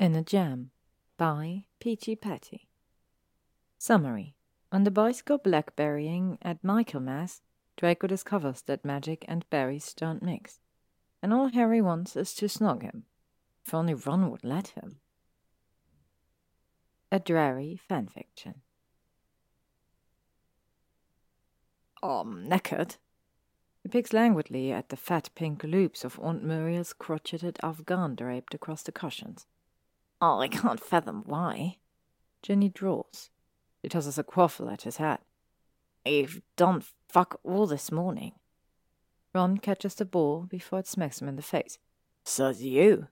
In a Jam by Peachy Patty. Summary On the bicycle blackberrying at Michaelmas, Draco discovers that magic and berries don't mix. And all Harry wants is to snog him. If only Ron would let him. A Drarry fanfiction. I'm knackered. He picks languidly at the fat pink loops of Aunt Muriel's crotcheted afghan draped across the cushions. Oh, I can't fathom why. Ginny draws. She tosses a quaffle at his hat. You've done fuck all this morning. Ron catches the ball before it smacks him in the face. So's you.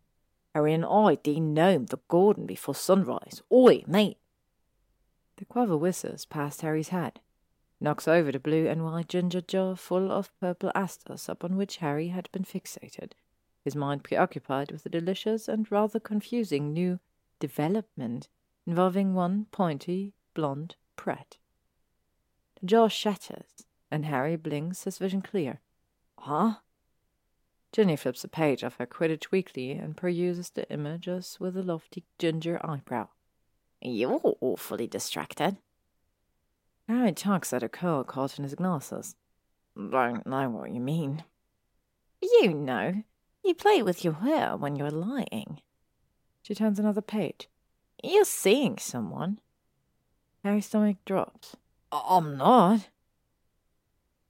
Harry and I denomed the garden before sunrise. Oi, mate. The quaffle whistles past Harry's head, knocks over the blue and white ginger jar full of purple asters upon which Harry had been fixated, his mind preoccupied with a delicious and rather confusing new development involving one pointy, blonde Pratt. The jaw shatters, and Harry blinks his vision clear. Huh? Ginny flips a page of her Quidditch Weekly and peruses the images with a lofty ginger eyebrow. You're awfully distracted. Harry tugs at a curl caught in his glasses. Don't know what you mean. You know. You play with your hair when you're lying. She turns another page. You're seeing someone. Harry's stomach drops. I'm not.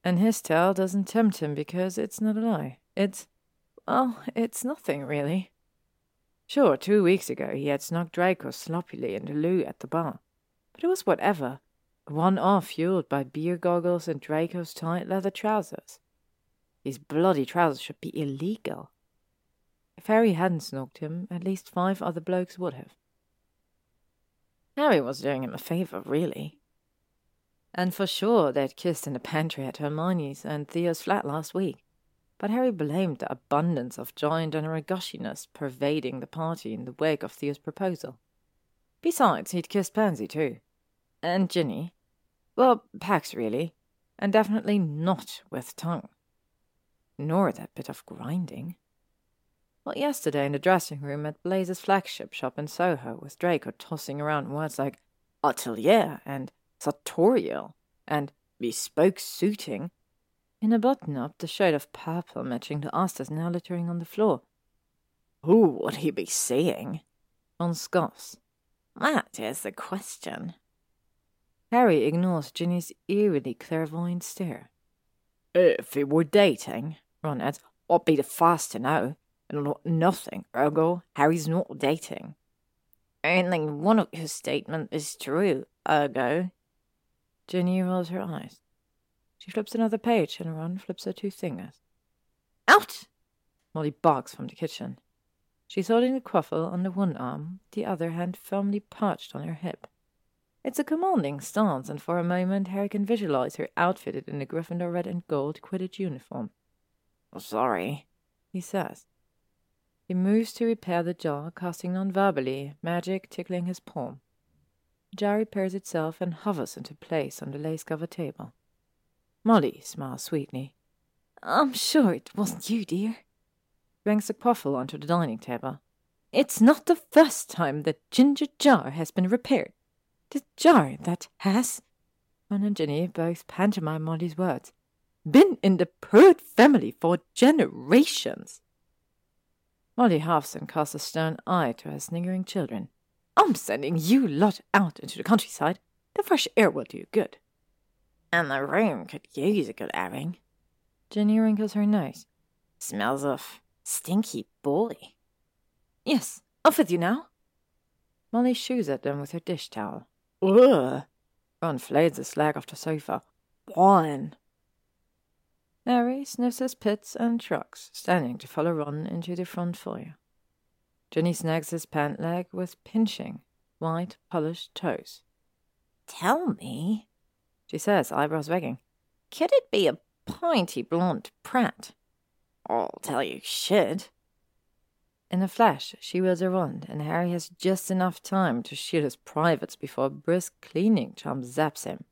And his tale doesn't tempt him because it's not a lie. It's, well, it's nothing really. Sure, two weeks ago he had snuck Draco sloppily in the loo at the bar, but it was whatever. One off fueled by beer goggles and Draco's tight leather trousers. These bloody trousers should be illegal. If Harry hadn't snogged him, at least five other blokes would have. Harry was doing him a favour, really. And for sure they'd kissed in the pantry at Hermione's and Theo's flat last week. But Harry blamed the abundance of joy and gushiness pervading the party in the wake of Theo's proposal. Besides, he'd kissed Pansy too. And Ginny. Well, Pax really. And definitely not with tongue. Nor that bit of grinding. Well, yesterday in the dressing room at Blaise's flagship shop in Soho, with Draco tossing around words like atelier and sartorial and bespoke suiting, in a button up the shade of purple matching the asters now littering on the floor. Who would he be seeing? Ron scoffs. That is the question. Harry ignores Ginny's eerily clairvoyant stare. If he were dating, Ron adds, I'd be the first to know. And nothing, ergo, Harry's not dating. Only one of your statements is true, ergo. Ginny rolls her eyes. She flips another page, and Ron flips her two fingers. Out! Molly barks from the kitchen. She's holding the quaffle under one arm, the other hand firmly perched on her hip. It's a commanding stance, and for a moment Harry can visualize her outfitted in a Gryffindor red and gold Quidditch uniform. Oh, sorry, he says. He moves to repair the jar, casting non-verbally, magic tickling his palm. The jar repairs itself and hovers into place on the lace-covered table. Molly smiles sweetly. I'm sure it wasn't you, dear. Brings the quaffle onto the dining table. It's not the first time the ginger jar has been repaired. The jar that has, Ron and Ginny both pantomime Molly's words, been in the Prewett family for generations. Molly huffs and casts a stern eye to her sniggering children. I'm sending you lot out into the countryside. The fresh air will do you good. And the room could use a good airing. Ginny wrinkles her nose. Smells of stinky boy. Yes, off with you now. Molly shoos at them with her dish towel. Ugh! Ron flays the slag off the sofa. One. Harry sniffs his pits and shrugs, standing to follow Ron into the front foyer. Ginny snags his pant leg with pinching, white, polished toes. Tell me, she says, eyebrows wagging, could it be a pointy blonde Pratt? I'll tell you should. In a flash, she wheels around, and Harry has just enough time to shield his privates before a brisk cleaning chum zaps him.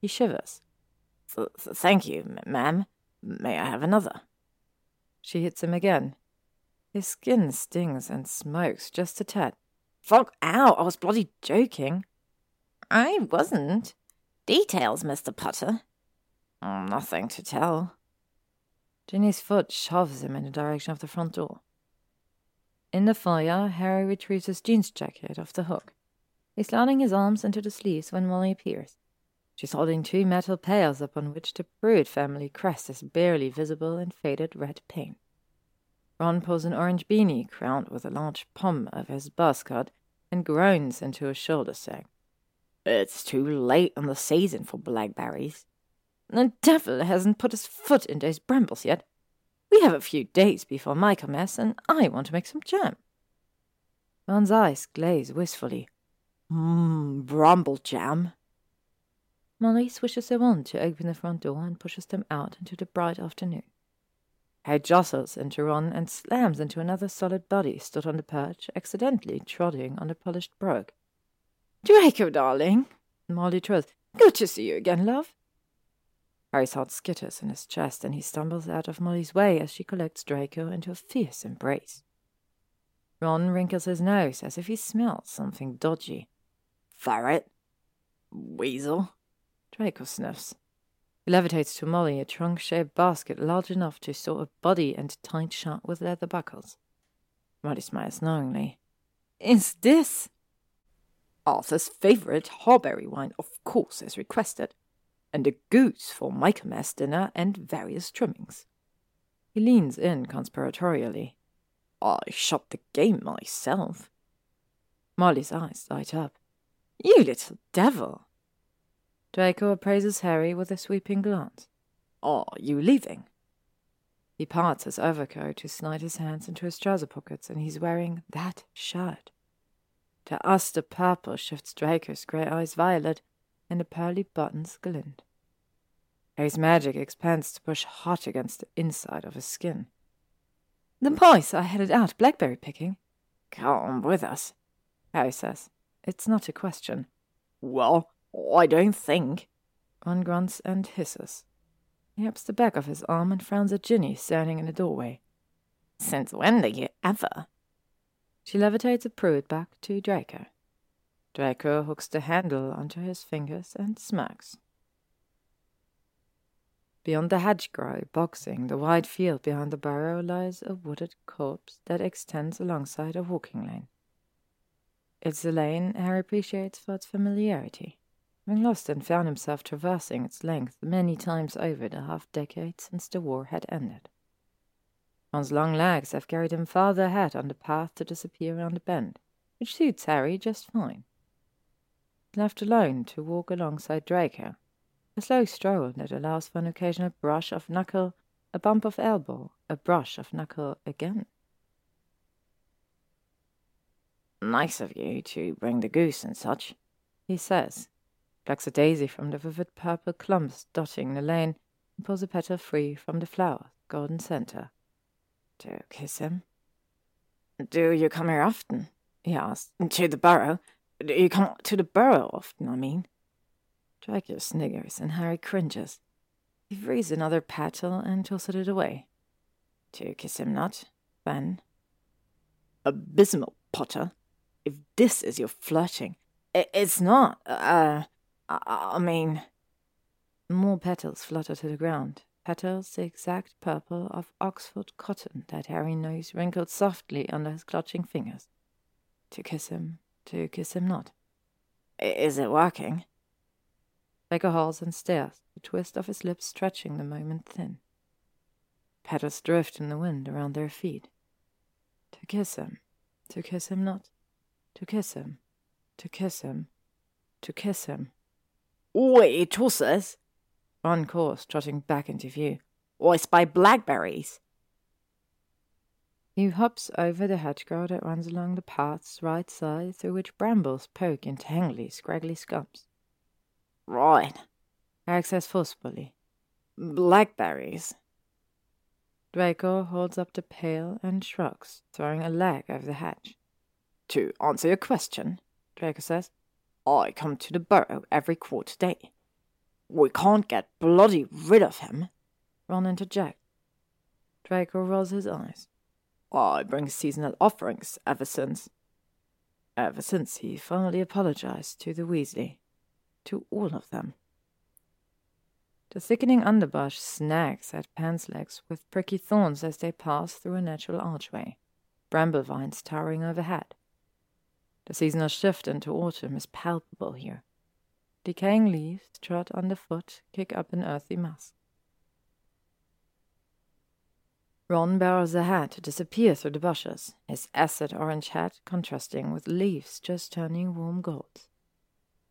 He shivers. Thank you, ma'am. May I have another? She hits him again. His skin stings and smokes just a tad. Fuck out, I was bloody joking. I wasn't. Details, Mr. Potter. Mm, nothing to tell. Ginny's foot shoves him in the direction of the front door. In the foyer, Harry retrieves his jeans jacket off the hook. He's sliding his arms into the sleeves when Molly appears. She's holding two metal pails upon which the Prewett family crest is barely visible in faded red paint. Ron pulls an orange beanie crowned with a large pom over his buzz cut and groans into a shoulder sag. It's too late in the season for blackberries. The devil hasn't put his foot in those brambles yet. We have a few days before Michaelmas, and I want to make some jam. Ron's eyes glaze wistfully. Mmm, bramble jam. Molly swishes her wand to open the front door and pushes them out into the bright afternoon. Harry jostles into Ron and slams into another solid body stood on the perch, accidentally trotting on the polished brogue. Draco, darling, Molly trills. Good to see you again, love. Harry's heart skitters in his chest, and he stumbles out of Molly's way as she collects Draco into a fierce embrace. Ron wrinkles his nose as if he smells something dodgy. Ferret? Weasel? Draco sniffs. He levitates to Molly a trunk shaped basket large enough to store a body and tight shut with leather buckles. Molly smiles knowingly. Is this? Arthur's favourite Harbury wine, of course, as requested, and a goose for Michaelmas dinner and various trimmings. He leans in conspiratorially. I shot the game myself. Molly's eyes light up. You little devil! Draco appraises Harry with a sweeping glance. Are you leaving? He parts his overcoat to slide his hands into his trouser pockets, and he's wearing that shirt. To us, The purple shifts Draco's grey eyes violet, and the pearly buttons glint. Harry's magic expands to push hot against the inside of his skin. The boys are headed out blackberry picking. Come with us, Harry says. It's not a question. Well, I don't think. Ron grunts and hisses. He ups the back of his arm and frowns at Ginny standing in the doorway. Since when do you ever? She levitates a Pruitt back to Draco. Draco hooks the handle onto his fingers and smacks. Beyond the hedgerow, boxing the wide field behind the barrow, lies a wooded copse that extends alongside a walking lane. It's a lane Harry appreciates for its familiarity, having lost and found himself traversing its length many times over the half decade since the war had ended. Ron's long legs have carried him farther ahead on the path to disappear around the bend, which suits Harry just fine. Left alone to walk alongside Draco, a slow stroll that allows for an occasional brush of knuckle, a bump of elbow, a brush of knuckle again. Nice of you to bring the goose and such, he says, plucks a daisy from the vivid purple clumps dotting the lane, and pulls a petal free from the flower's golden centre to kiss him. Do you come here often? he asked. To the burrow? Do you come to the burrow often, I mean? Draco sniggers and Harry cringes. He frees another petal and tosses it away. To kiss him not, then? Abysmal, Potter. If this is your flirting, it's not, uh, I mean. More petals flutter to the ground, petals the exact purple of Oxford cotton that Harry knows wrinkled softly under his clutching fingers. To kiss him, to kiss him not. Is it working? Draco halts and stares, the twist of his lips stretching the moment thin. Petals drift in the wind around their feet. To kiss him, to kiss him not. To kiss him, to kiss him, to kiss him. Wait, tosses! on course, trotting back into view. Or spy blackberries. He hops over the hedgerow that runs along the path's right side, through which brambles poke in tangly, scraggly stumps. Right, Harry says forcefully. Blackberries. Draco holds up the pail and shrugs, throwing a leg over the hedge. To answer your question, Draco says, I come to the burrow every quarter day. We can't get bloody rid of him. Ron interjects. Draco rolls his eyes. I bring seasonal offerings ever since. ever since he finally apologized to the Weasley. To all of them. The thickening underbrush snags at Pan's legs with pricky thorns as they pass through a natural archway, bramble vines towering overhead. The seasonal shift into autumn is palpable here. Decaying leaves, trod underfoot, kick up an earthy mass. Ron barrels ahead to disappear through the bushes, his acid orange hat contrasting with leaves just turning warm gold.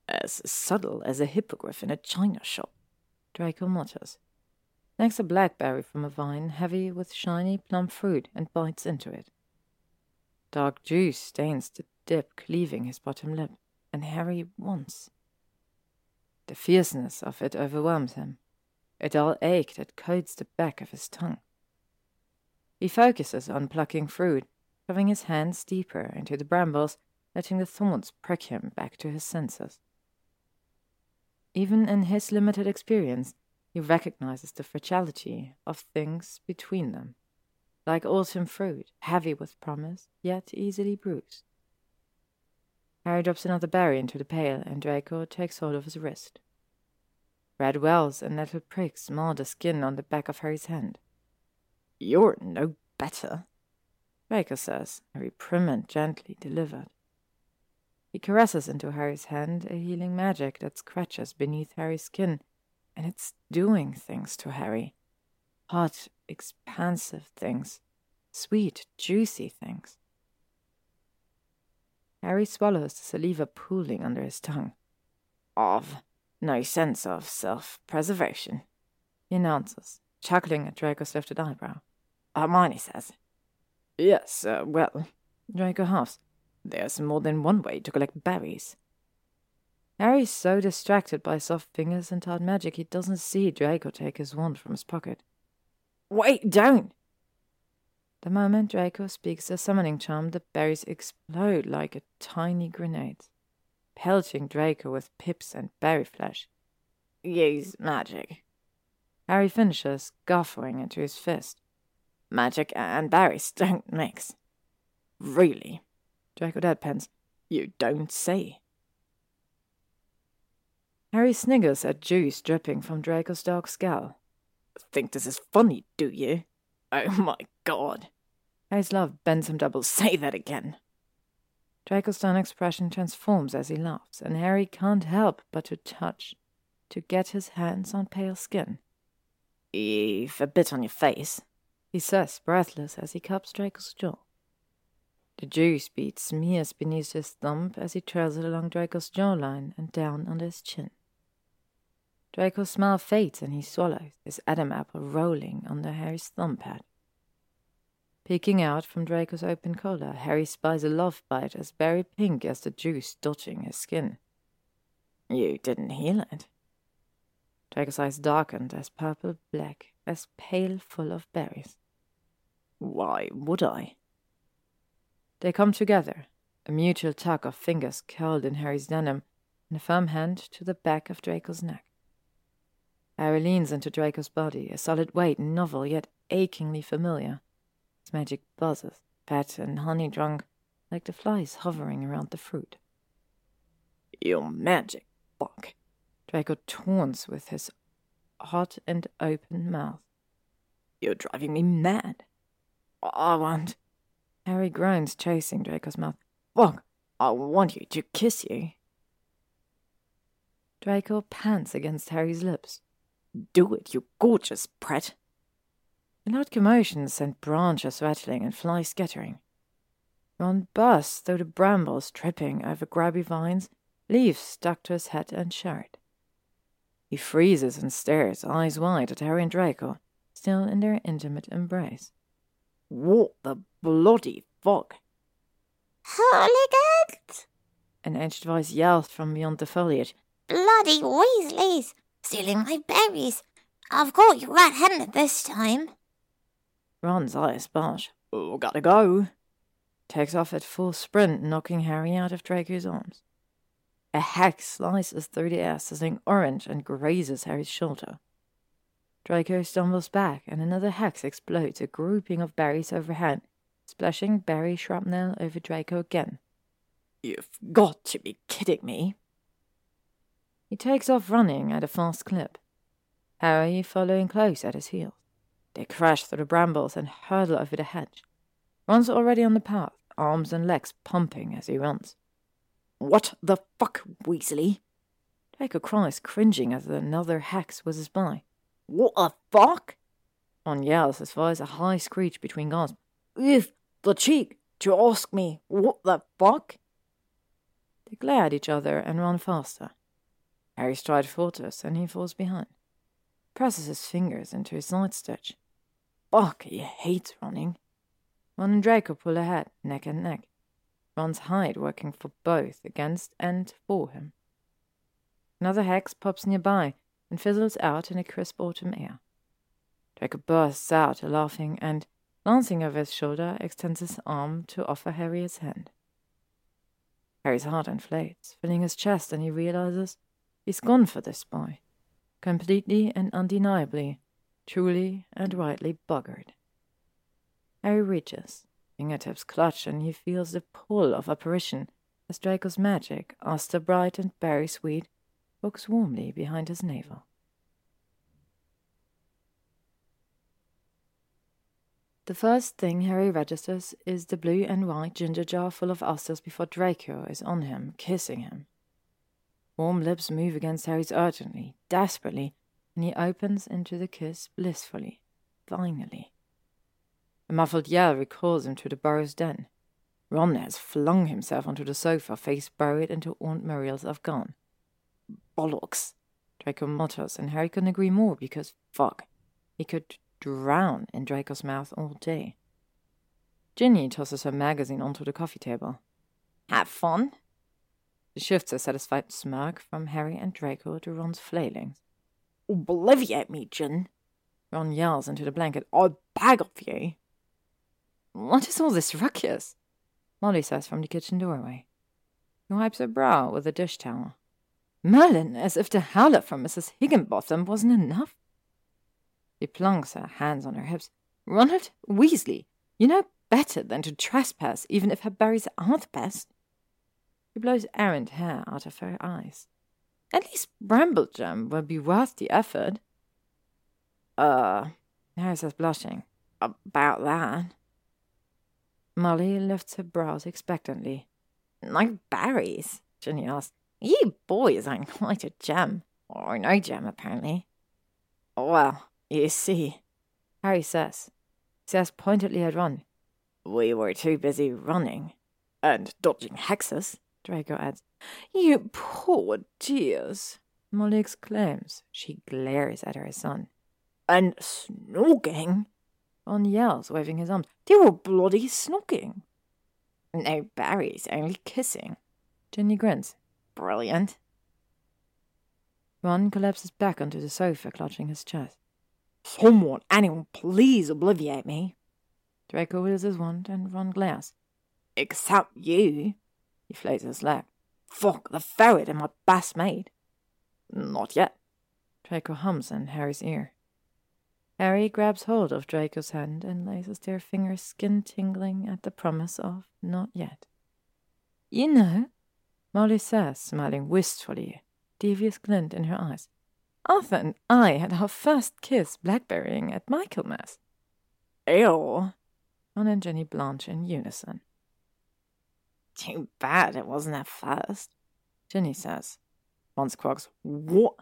As subtle as a hippogriff in a china shop. Draco mutters. Next, a blackberry from a vine, heavy with shiny plum fruit, and bites into it. Dark juice stains the dip, cleaving his bottom lip, and Harry wants. The fierceness of it overwhelms him. A dull ache that coats the back of his tongue. He focuses on plucking fruit, shoving his hands deeper into the brambles, letting the thorns prick him back to his senses. Even in his limited experience, he recognizes the fragility of things between them, like autumn fruit, heavy with promise, yet easily bruised. Harry drops another berry into the pail, and Draco takes hold of his wrist. Red wells and little pricks mar the skin on the back of Harry's hand. You're no better, Draco says, a reprimand gently delivered. He caresses into Harry's hand a healing magic that scratches beneath Harry's skin, and it's doing things to Harry. Hot, expansive things. Sweet, juicy things. Harry swallows the saliva pooling under his tongue. Of no sense of self preservation, he announces, chuckling at Draco's lifted eyebrow. Hermione says. Yes, uh, well, Draco huffs. There's more than one way to collect berries. Harry's so distracted by soft fingers and hard magic he doesn't see Draco take his wand from his pocket. Wait, don't! The moment Draco speaks a summoning charm, the berries explode like a tiny grenade, pelting Draco with pips and berry flesh. Use magic. Harry finishes, guffawing into his fist. Magic and berries don't mix. Really? Draco deadpans. You don't say. Harry sniggers at juice dripping from Draco's dark skull. Think this is funny, do you? Oh my god. Bends him double. Say that again. Draco's stern expression transforms as he laughs, and Harry can't help but to touch, to get his hands on pale skin. You've a bit on your face, he says, breathless as he cups Draco's jaw. The juice bead smears beneath his thumb as he trails it along Draco's jawline and down under his chin. Draco's smile fades and he swallows, his Adam apple rolling under Harry's thumb pad. Peeking out from Draco's open collar, Harry spies a love bite as berry pink as the juice dotting his skin. You didn't heal it. Draco's eyes darkened as purple black, as pale full of berries. Why would I? They come together, a mutual tug of fingers curled in Harry's denim, and a firm hand to the back of Draco's neck. Harry leans into Draco's body, a solid weight, novel yet achingly familiar. His magic buzzes, fat and honey drunk, like the flies hovering around the fruit. Your magic, Buck. Draco taunts with his hot and open mouth. You're driving me mad. I want. Harry groans, chasing Draco's mouth. Fuck! I want you to kiss you. Draco pants against Harry's lips. Do it, you gorgeous pret. A loud commotion sent branches rattling and flies scattering. Ron bursts through the brambles, tripping over grubby vines, leaves stuck to his hat and shirt. He freezes and stares, eyes wide, at Harry and Draco, still in their intimate embrace. What the bloody fuck? Hooligans! An edged voice yells from beyond the foliage. Bloody Weasleys! Stealing my berries! I've caught you red handed this time. Ron's eyes bulge. Oh, gotta go. Takes off at full sprint, knocking Harry out of Draco's arms. A hack slices through the air, sizzling orange, and grazes Harry's shoulder. Draco stumbles back, and another hex explodes, a grouping of berries overhead, splashing berry shrapnel over Draco again. You've got to be kidding me. He takes off running at a fast clip, Harry following close at his heels. They crash through the brambles and hurtle over the hedge. Ron's already on the path, arms and legs pumping as he runs. What the fuck, Weasley? Draco cries, cringing as another hex whizzes by. What the fuck? Ron yells, as far as a high screech between gasps. You've the cheek to ask me what the fuck? They glare at each other and run faster. Harry strides falters and he falls behind. Presses his fingers into his side stitch. Fuck, he hates running. Ron and Draco pull ahead, neck and neck. Ron's hide working for both, against and for him. Another hex pops nearby and fizzles out in the crisp autumn air. Draco bursts out laughing and, glancing over his shoulder, extends his arm to offer Harry his hand. Harry's heart inflates, filling his chest, and he realizes he's gone for this boy. Completely and undeniably, truly and rightly buggered. Harry reaches, fingertips clutch, and he feels the pull of apparition as Draco's magic, Aster bright and berry sweet, hooks warmly behind his navel. The first thing Harry registers is the blue and white ginger jar full of asters before Draco is on him, kissing him. Warm lips move against Harry's urgently, desperately, and he opens into the kiss blissfully, finally. A muffled yell recalls him to the burrow's den. Ron has flung himself onto the sofa, face buried into Aunt Muriel's afghan. Bollocks, Draco mutters, and Harry couldn't agree more because, fuck, he could drown in Draco's mouth all day. Ginny tosses her magazine onto the coffee table. Have fun? She shifts a satisfied smirk from Harry and Draco to Ron's flailings. Obliviate me, Gin. Ron yells into the blanket. I'll bag of you. What is all this ruckus? Molly says from the kitchen doorway. He wipes her brow with a dish towel. Merlin, as if the howler from Mrs. Higginbotham wasn't enough. She plunks her hands on her hips. Ronald Weasley, you know better than to trespass, even if her berries are the best. She blows errant hair out of her eyes. At least bramble jam will be worth the effort. Uh, Harry says, blushing. About that. Molly lifts her brows expectantly. Like berries, Ginny asks. You boys ain't quite a gem. Or no gem, apparently. Well, you see, Harry says. He says pointedly at Ron. We were too busy running. And dodging hexes, Draco adds. You poor dears, Molly exclaims. She glares at her son. And snogging? Ron yells, waving his arms. They were bloody snogging. No berries, only kissing. Ginny grins. Brilliant. Ron collapses back onto the sofa, clutching his chest. Someone, anyone, please obliviate me. Draco wheels his wand, and Ron glares. Except you. He flails his leg. Fuck the ferret and my best mate. Not yet. Draco hums in Harry's ear. Harry grabs hold of Draco's hand and lays laces their fingers skin tingling at the promise of not yet. You know, Molly says, smiling wistfully, devious glint in her eyes. Arthur and I had our first kiss blackberrying at Michaelmas. Ew. Ron and Ginny blanch in unison. Too bad it wasn't at first, Ginny says. Ron squawks, What?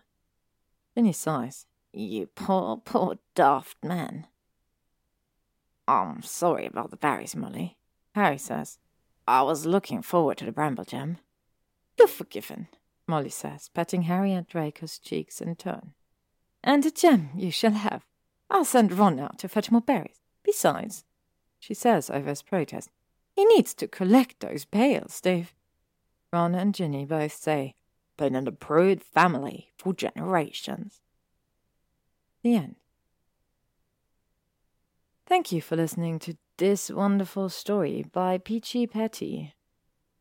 Ginny sighs. You poor, poor daft man. I'm sorry about the berries, Molly, Harry says. I was looking forward to the bramble jam. You're forgiven, Molly says, patting Harry and Draco's cheeks in turn. And a gem you shall have. I'll send Ron out to fetch more berries. Besides, she says over his protest, he needs to collect those pails, Dave. Ron and Ginny both say, been in an approved family for generations. The end. Thank you for listening to this wonderful story by Peachy Petty.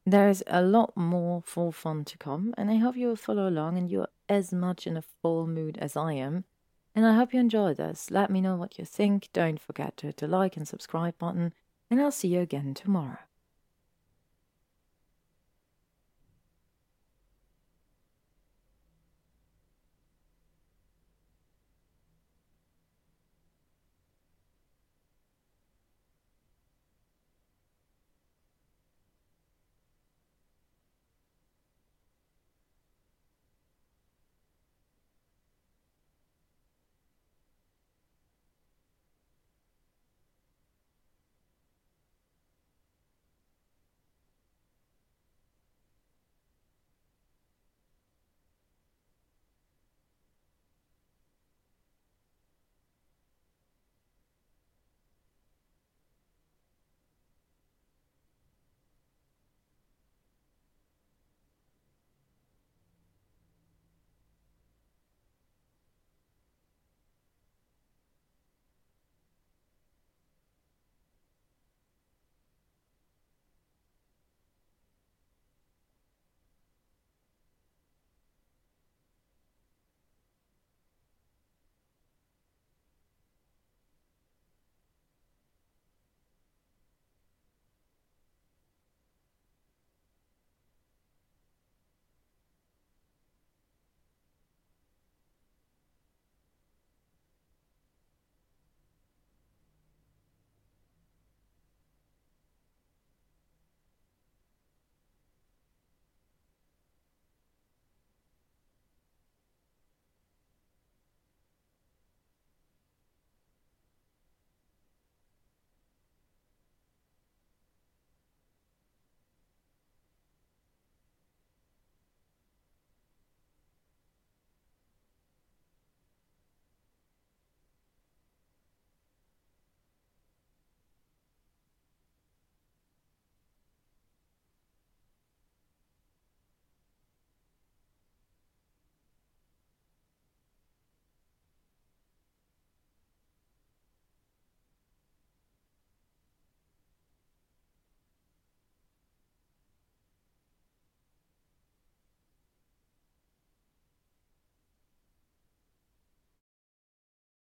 There's a lot more fall fun to come, and I hope you will follow along and you're as much in a fall mood as I am. And I hope you enjoyed this. Let me know what you think. Don't forget to hit the like and subscribe button, and I'll see you again tomorrow.